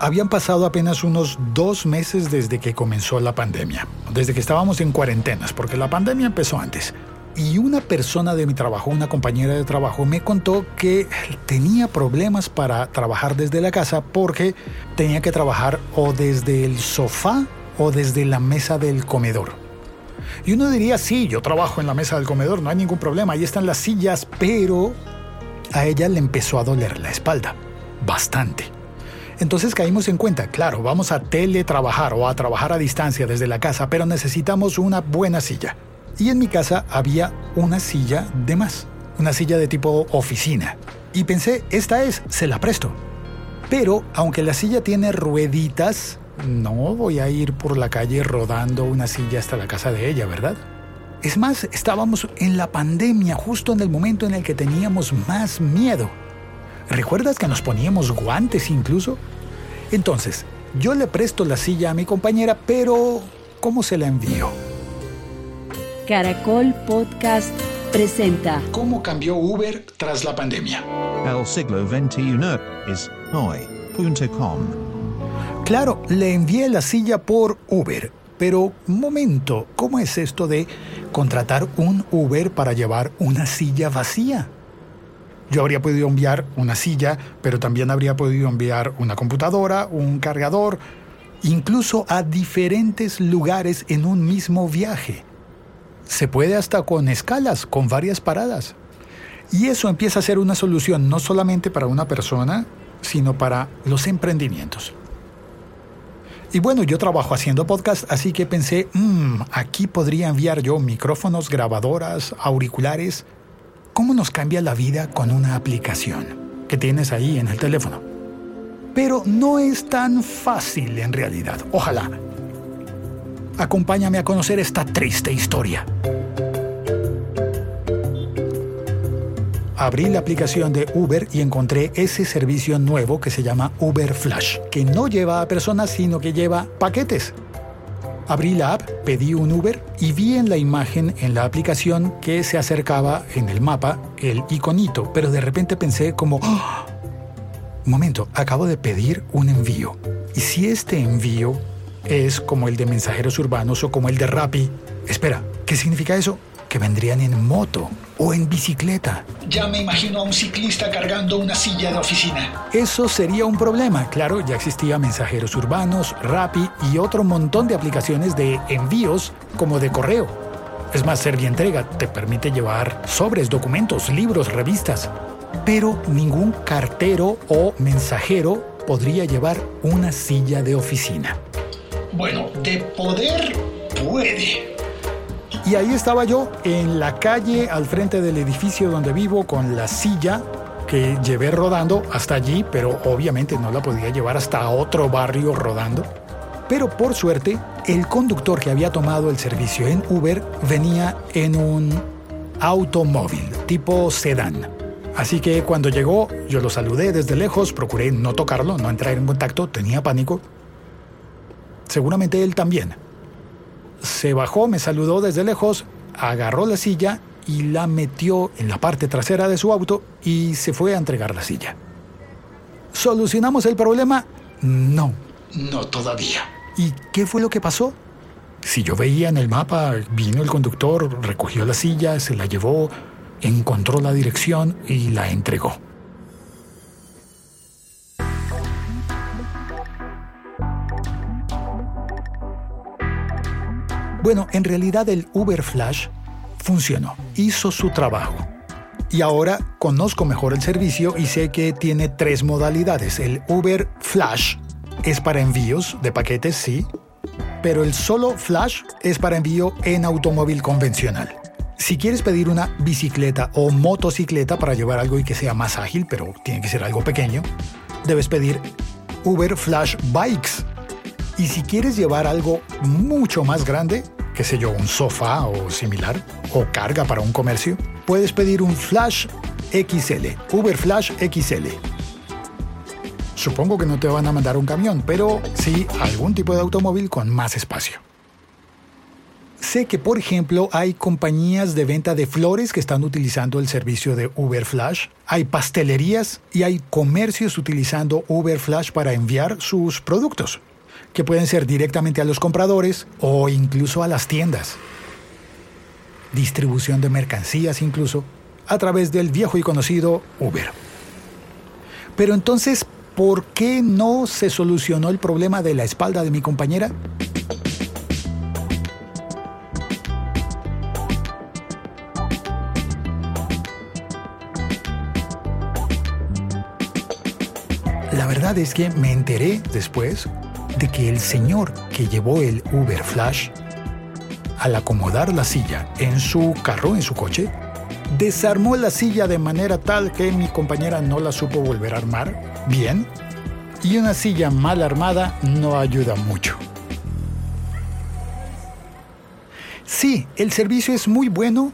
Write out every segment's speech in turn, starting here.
habían pasado apenas unos dos meses desde que comenzó la pandemia, desde que estábamos en cuarentenas, porque la pandemia empezó antes. Y una persona de mi trabajo, una compañera de trabajo, me contó que tenía problemas para trabajar desde la casa porque tenía que trabajar o desde el sofá o desde la mesa del comedor. Y uno diría, sí, yo trabajo en la mesa del comedor, no hay ningún problema, ahí están las sillas, pero a ella le empezó a doler la espalda, bastante. Entonces caímos en cuenta, claro, vamos a teletrabajar o a trabajar a distancia desde la casa, pero necesitamos una buena silla. Y en mi casa había una silla de más, una silla de tipo oficina. Y pensé, esta es, se la presto. Pero aunque la silla tiene rueditas, no voy a ir por la calle rodando una silla hasta la casa de ella, ¿verdad? Es más, estábamos en la pandemia, justo en el momento en el que teníamos más miedo. ¿Recuerdas que nos poníamos guantes incluso? Entonces, yo le presto la silla a mi compañera, pero ¿cómo se la envío? Caracol Podcast presenta ¿Cómo cambió Uber tras la pandemia? El siglo XXI es hoy.com. Claro, le envié la silla por Uber, pero un momento, ¿cómo es esto de contratar un Uber para llevar una silla vacía? Yo habría podido enviar una silla, pero también habría podido enviar una computadora, un cargador, incluso a diferentes lugares en un mismo viaje. Se puede hasta con escalas, con varias paradas. Y eso empieza a ser una solución no solamente para una persona, sino para los emprendimientos. Y bueno, yo trabajo haciendo podcast, así que pensé, mmm, aquí podría enviar yo micrófonos, grabadoras, auriculares, cómo nos cambia la vida con una aplicación que tienes ahí en el teléfono. Pero no es tan fácil en realidad. Ojalá. Acompáñame a conocer esta triste historia. Abrí la aplicación de Uber y encontré ese servicio nuevo que se llama Uber Flash, que no lleva a personas, sino que lleva paquetes. Abrí la app, pedí un Uber y vi en la imagen en la aplicación que se acercaba en el mapa el iconito, pero de repente pensé como, ¡Ah! momento, acabo de pedir un envío. ¿Y si este envío es como el de mensajeros urbanos o como el de Rappi? Espera, ¿qué significa eso? Que vendrían en moto o en bicicleta. Ya me imagino a un ciclista cargando una silla de oficina. Eso sería un problema. Claro, ya existía mensajeros urbanos, Rappi y otro montón de aplicaciones de envíos como de correo. Es más, Servientrega te permite llevar sobres, documentos, libros, revistas. Pero ningún cartero o mensajero podría llevar una silla de oficina. Bueno, de poder puede. Y ahí estaba yo en la calle al frente del edificio donde vivo con la silla que llevé rodando hasta allí, pero obviamente no la podía llevar hasta otro barrio rodando. Pero por suerte, el conductor que había tomado el servicio en Uber venía en un automóvil tipo sedán. Así que cuando llegó, yo lo saludé desde lejos, procuré no tocarlo, no entrar en contacto, tenía pánico. Seguramente él también se bajó, me saludó desde lejos, agarró la silla y la metió en la parte trasera de su auto y se fue a entregar la silla. ¿Solucionamos el problema? No. No todavía. ¿Y qué fue lo que pasó? Si yo veía en el mapa, vino el conductor, recogió la silla, se la llevó, encontró la dirección y la entregó. Bueno, en realidad el Uber Flash funcionó, hizo su trabajo. Y ahora conozco mejor el servicio y sé que tiene tres modalidades. El Uber Flash es para envíos de paquetes, sí, pero el solo Flash es para envío en automóvil convencional. Si quieres pedir una bicicleta o motocicleta para llevar algo y que sea más ágil, pero tiene que ser algo pequeño, debes pedir Uber Flash Bikes y si quieres llevar algo mucho más grande, qué sé yo, un sofá o similar, o carga para un comercio, puedes pedir un Flash XL, Uber Flash XL. Supongo que no te van a mandar un camión, pero sí algún tipo de automóvil con más espacio. Sé que, por ejemplo, hay compañías de venta de flores que están utilizando el servicio de Uber Flash, hay pastelerías y hay comercios utilizando Uber Flash para enviar sus productos, que pueden ser directamente a los compradores o incluso a las tiendas. Distribución de mercancías incluso a través del viejo y conocido Uber. Pero entonces, ¿por qué no se solucionó el problema de la espalda de mi compañera? La verdad es que me enteré después de que el señor que llevó el Uber Flash, al acomodar la silla en su carro, en su coche, desarmó la silla de manera tal que mi compañera no la supo volver a armar bien. Y una silla mal armada no ayuda mucho. Sí, el servicio es muy bueno,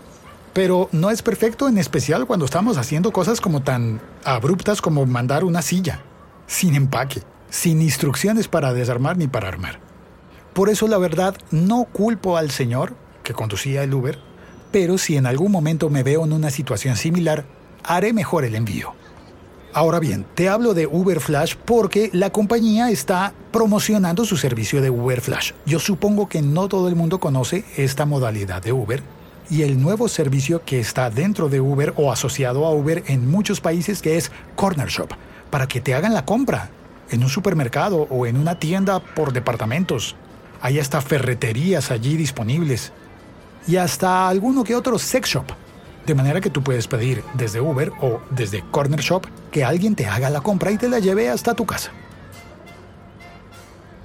pero no es perfecto en especial cuando estamos haciendo cosas como tan abruptas como mandar una silla, sin empaque, sin instrucciones para desarmar ni para armar. Por eso la verdad no culpo al señor que conducía el Uber, pero si en algún momento me veo en una situación similar, haré mejor el envío. Ahora bien, te hablo de Uber Flash porque la compañía está promocionando su servicio de Uber Flash. Yo supongo que no todo el mundo conoce esta modalidad de Uber y el nuevo servicio que está dentro de Uber o asociado a Uber en muchos países que es Corner Shop, para que te hagan la compra en un supermercado o en una tienda por departamentos. Hay hasta ferreterías allí disponibles y hasta alguno que otro sex shop. De manera que tú puedes pedir desde Uber o desde Corner Shop que alguien te haga la compra y te la lleve hasta tu casa.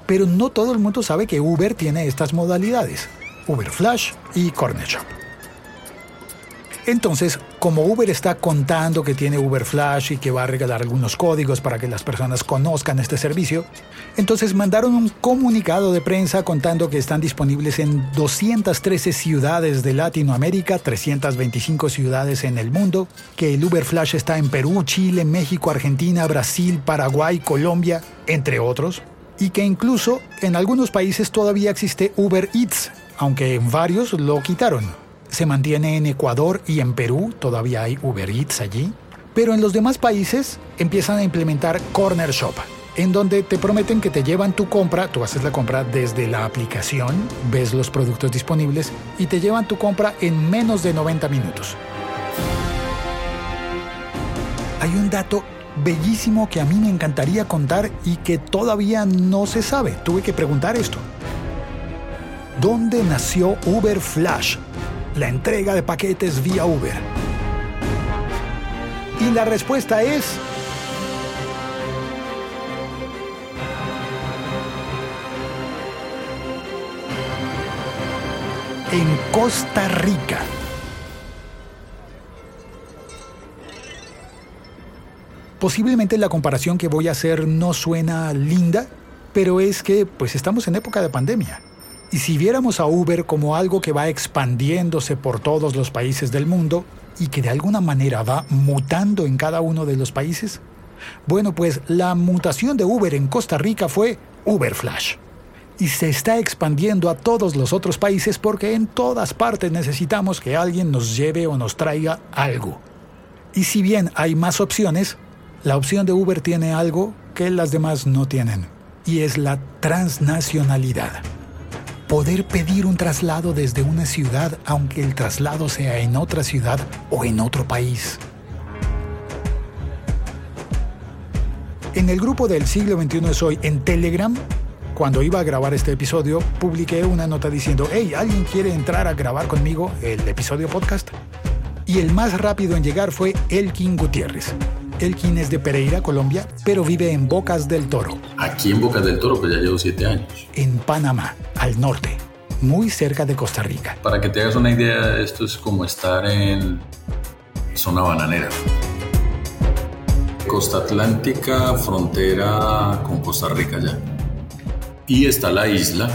Pero no todo el mundo sabe que Uber tiene estas modalidades, Uber Flash y Corner Shop. Entonces, como Uber está contando que tiene Uber Flash y que va a regalar algunos códigos para que las personas conozcan este servicio, entonces mandaron un comunicado de prensa contando que están disponibles en 213 ciudades de Latinoamérica, 325 ciudades en el mundo, que el Uber Flash está en Perú, Chile, México, Argentina, Brasil, Paraguay, Colombia, entre otros, y que incluso en algunos países todavía existe Uber Eats, aunque en varios lo quitaron se mantiene en Ecuador y en Perú, todavía hay Uber Eats allí. Pero en los demás países empiezan a implementar Corner Shop, en donde te prometen que te llevan tu compra, tú haces la compra desde la aplicación, ves los productos disponibles y te llevan tu compra en menos de 90 minutos. Hay un dato bellísimo que a mí me encantaría contar y que todavía no se sabe. Tuve que preguntar esto. ¿Dónde nació Uber Flash? La entrega de paquetes vía Uber? Y la respuesta es... En Costa Rica. Posiblemente la comparación que voy a hacer no suena linda, pero es que pues estamos en época de pandemia. Y si viéramos a Uber como algo que va expandiéndose por todos los países del mundo y que de alguna manera va mutando en cada uno de los países, bueno, pues la mutación de Uber en Costa Rica fue Uber Flash. Y se está expandiendo a todos los otros países porque en todas partes necesitamos que alguien nos lleve o nos traiga algo. Y si bien hay más opciones, la opción de Uber tiene algo que las demás no tienen, y es la transnacionalidad poder pedir un traslado desde una ciudad aunque el traslado sea en otra ciudad o en otro país. En el grupo del siglo XXI es hoy en Telegram, cuando iba a grabar este episodio, publiqué una nota diciendo, hey, ¿alguien quiere entrar a grabar conmigo el episodio podcast? Y el más rápido en llegar fue Elkin Gutiérrez. Elkin es de Pereira, Colombia, pero vive en Bocas del Toro. Aquí en Bocas del Toro, pues ya llevo siete años. En Panamá, al norte, muy cerca de Costa Rica. Para que te hagas una idea, esto es como estar en zona bananera. Costa Atlántica, frontera con Costa Rica ya. Y está la isla,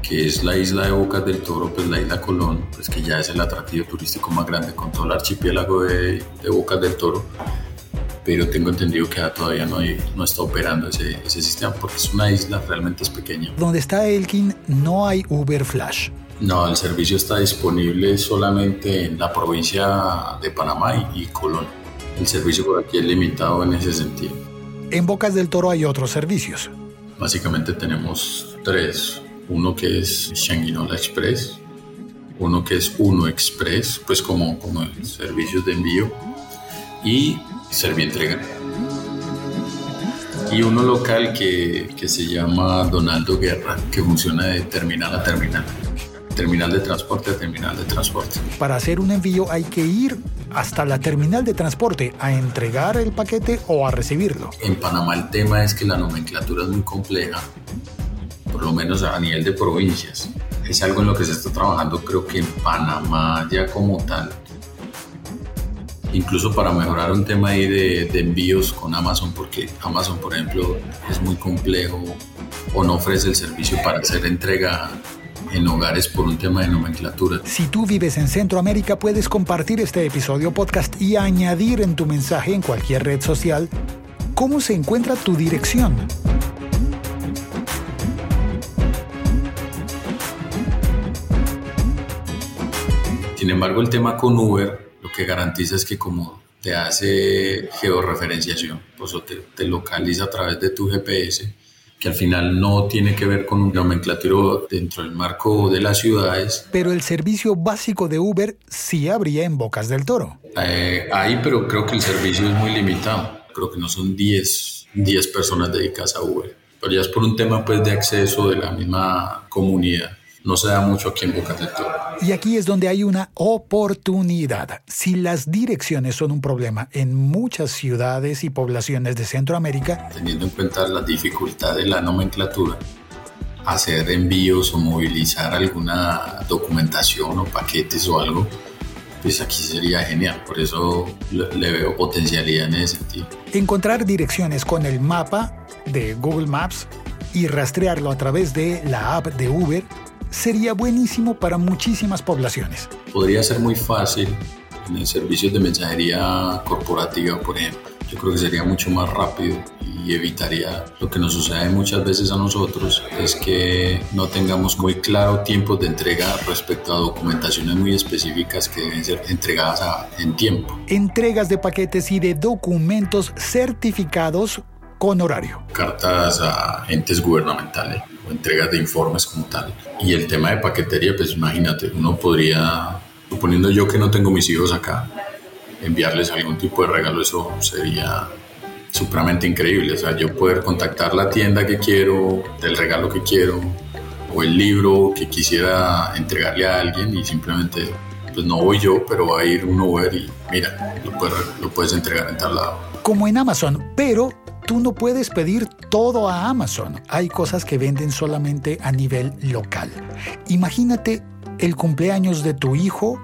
que es la isla de Bocas del Toro, pues la isla Colón, pues que ya es el atractivo turístico más grande con todo el archipiélago de, de Bocas del Toro pero tengo entendido que todavía no, no está operando ese, ese, sistema porque es una isla, realmente es pequeña. Donde está Elkin no hay Uber Flash, No, el servicio está disponible solamente en la provincia de Panamá y Colón. El servicio por aquí es limitado en ese sentido. En Bocas del Toro hay otros servicios. Básicamente tenemos tres. Uno que es Shanguinola Express, uno que es Uno Express, pues como, como servicios de envío, y Servientrega. Y uno local que, que se llama Donaldo Guerra, que funciona de terminal a terminal terminal de transporte a terminal de transporte. Para hacer un envío hay que ir hasta la terminal de transporte a entregar el paquete o a recibirlo. En Panamá el tema es que la nomenclatura es muy compleja, por lo menos a nivel de provincias. Es algo en lo que se está trabajando creo que en Panamá ya como tal. Incluso para mejorar un tema ahí de, de envíos con Amazon, porque Amazon, por ejemplo, es muy complejo o no ofrece el servicio para hacer entrega en hogares por un tema de nomenclatura. Si tú vives en Centroamérica, puedes compartir este episodio podcast y añadir en tu mensaje en cualquier red social cómo se encuentra tu dirección. Sin embargo, el tema con Uber lo que garantiza es que como te hace georreferenciación, pues te, te localiza a través de tu GPS, que al final no tiene que ver con un nomenclatura dentro del marco de las ciudades. Pero el servicio básico de Uber sí habría en Bocas del Toro. Eh, hay, pero creo que el servicio es muy limitado. Creo que no son 10, 10 personas dedicadas a Uber. Pero ya es por un tema pues, de acceso de la misma comunidad no se da mucho aquí en Bocas del Toro. Y aquí es donde hay una oportunidad. Si las direcciones son un problema en muchas ciudades y poblaciones de Centroamérica, teniendo en cuenta la dificultad de la nomenclatura, hacer envíos o movilizar alguna documentación o paquetes o algo, pues aquí sería genial. Por eso le veo potencialidad en ese sentido. Encontrar direcciones con el mapa de Google Maps y rastrearlo a través de la app de Uber sería buenísimo para muchísimas poblaciones. Podría ser muy fácil en el servicio de mensajería corporativa, por ejemplo. Yo creo que sería mucho más rápido y evitaría lo que nos sucede muchas veces a nosotros, es que no tengamos muy claro tiempos de entrega respecto a documentaciones muy específicas que deben ser entregadas en tiempo. Entregas de paquetes y de documentos certificados con horario. Cartas a entes gubernamentales o entregas de informes como tal. Y el tema de paquetería, pues imagínate, uno podría, suponiendo yo que no tengo mis hijos acá, enviarles algún tipo de regalo, eso sería supremamente increíble. O sea, yo poder contactar la tienda que quiero, del regalo que quiero, o el libro que quisiera entregarle a alguien y simplemente, pues no voy yo, pero va a ir un Uber y mira, lo puedes, lo puedes entregar en tal lado. Como en Amazon, pero tú no puedes pedir todo a Amazon. Hay cosas que venden solamente a nivel local. Imagínate el cumpleaños de tu hijo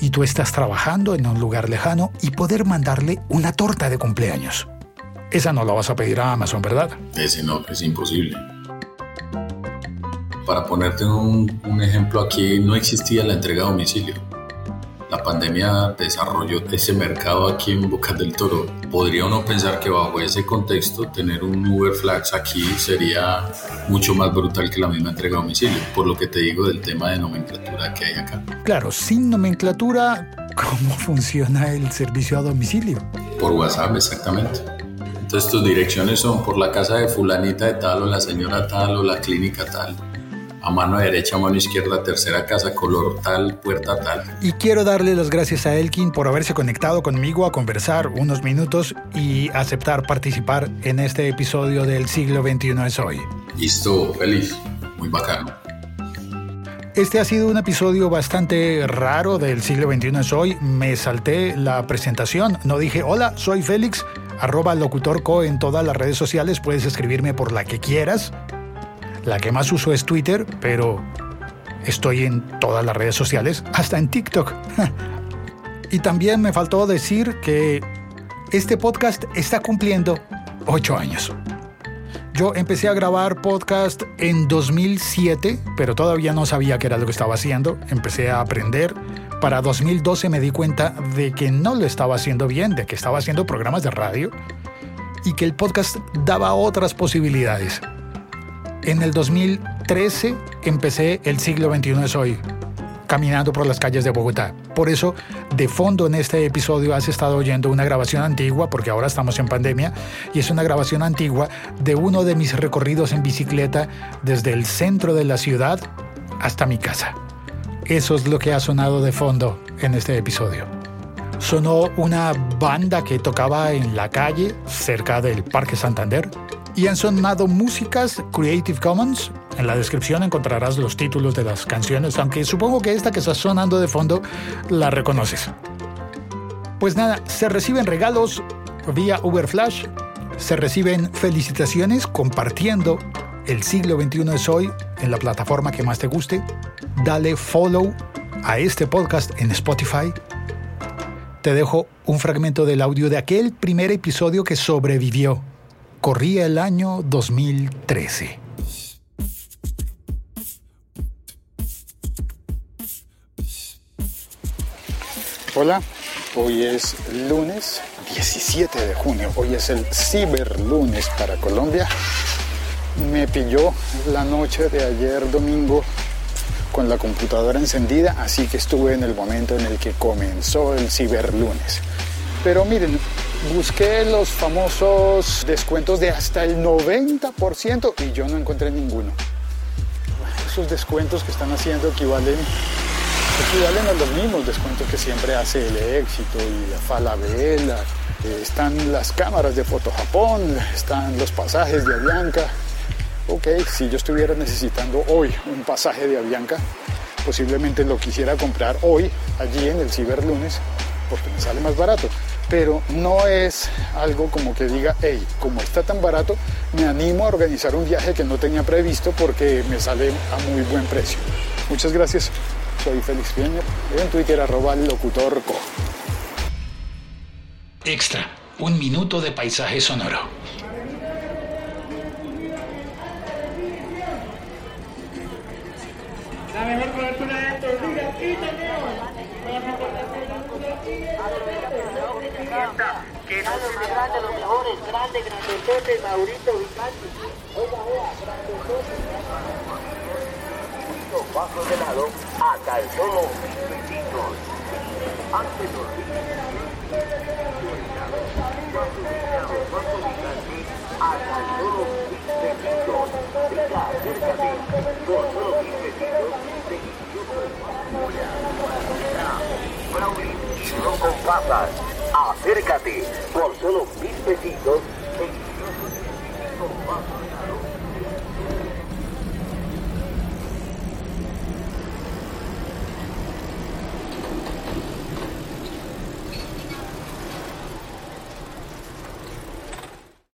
y tú estás trabajando en un lugar lejano y poder mandarle una torta de cumpleaños. Esa no la vas a pedir a Amazon, ¿verdad? Ese no, es imposible. Para ponerte un, un ejemplo aquí, no existía la entrega a domicilio la pandemia desarrolló ese mercado aquí en Bocas del Toro. Podría uno pensar que bajo ese contexto tener un Uber Flags aquí sería mucho más brutal que la misma entrega a domicilio, por lo que te digo del tema de nomenclatura que hay acá. Claro, sin nomenclatura, ¿cómo funciona el servicio a domicilio? Por WhatsApp, exactamente. Entonces tus direcciones son por la casa de fulanita de tal o la señora tal o la clínica tal a mano derecha, a mano izquierda, tercera casa, color tal, puerta tal. Y quiero darle las gracias a Elkin por haberse conectado conmigo a conversar unos minutos y aceptar participar en este episodio del siglo XXI es hoy. Listo, feliz, muy bacano. Este ha sido un episodio bastante raro del siglo XXI es hoy. Me salté la presentación, no dije hola, soy Félix, arroba locutorco en todas las redes sociales, puedes escribirme por la que quieras. La que más uso es Twitter, pero estoy en todas las redes sociales, hasta en TikTok. y también me faltó decir que este podcast está cumpliendo ocho años. Yo empecé a grabar podcast en 2007, pero todavía no sabía qué era lo que estaba haciendo. Empecé a aprender. Para 2012 me di cuenta de que no lo estaba haciendo bien, de que estaba haciendo programas de radio y que el podcast daba otras posibilidades. En el 2013 empecé El siglo XXI es hoy, caminando por las calles de Bogotá. Por eso, de fondo en este episodio has estado oyendo una grabación antigua, porque ahora estamos en pandemia, y es una grabación antigua de uno de mis recorridos en bicicleta desde el centro de la ciudad hasta mi casa. Eso es lo que ha sonado de fondo en este episodio. Sonó una banda que tocaba en la calle cerca del Parque Santander y han sonado músicas Creative Commons. En la descripción encontrarás los títulos de las canciones, aunque supongo que esta que está sonando de fondo la reconoces. Pues nada, se reciben regalos vía Uber Flash, se reciben felicitaciones compartiendo el siglo XXI es hoy en la plataforma que más te guste. Dale follow a este podcast en Spotify. Te dejo un fragmento del audio de aquel primer episodio que sobrevivió. Corría el año 2013. Hola, hoy es lunes 17 de junio. Hoy es el ciberlunes para Colombia me pilló la noche de ayer domingo con la computadora encendida, así que estuve en el momento en el que comenzó el ciberlunes. Pero miren, busqué los famosos descuentos de hasta el 90% y yo no encontré ninguno. Esos descuentos que están haciendo equivalen, a los mismos descuentos que siempre hace el éxito y la Falabella. Eh, están las cámaras de Foto Japón, están los pasajes de Avianca ok, si yo estuviera necesitando hoy un pasaje de Avianca, posiblemente lo quisiera comprar hoy, allí en el Ciberlunes, porque me sale más barato. Pero no es algo como que diga, hey, como está tan barato, me animo a organizar un viaje que no tenía previsto porque me sale a muy buen precio. Muchas gracias. Soy Félix Pieña, en Twitter arroba locutorco. Extra, un minuto de paisaje sonoro. La mejor cobertura de estos días y tenemos que no se me grande los mejores, grande, grandesote, Maurito Vicanti. Oiga, oiga, grandesote. Paso de lado a calzón. Antes los a calzón besitos. Venga, acércate. Por solo 15 no. Acércate. Por